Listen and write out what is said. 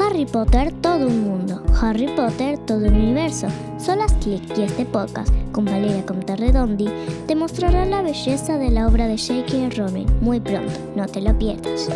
Harry Potter todo un mundo, Harry Potter todo un universo. Solas Click y este podcast con Valeria Conterredondi te mostrará la belleza de la obra de J.K. Rowling muy pronto, no te lo pierdas.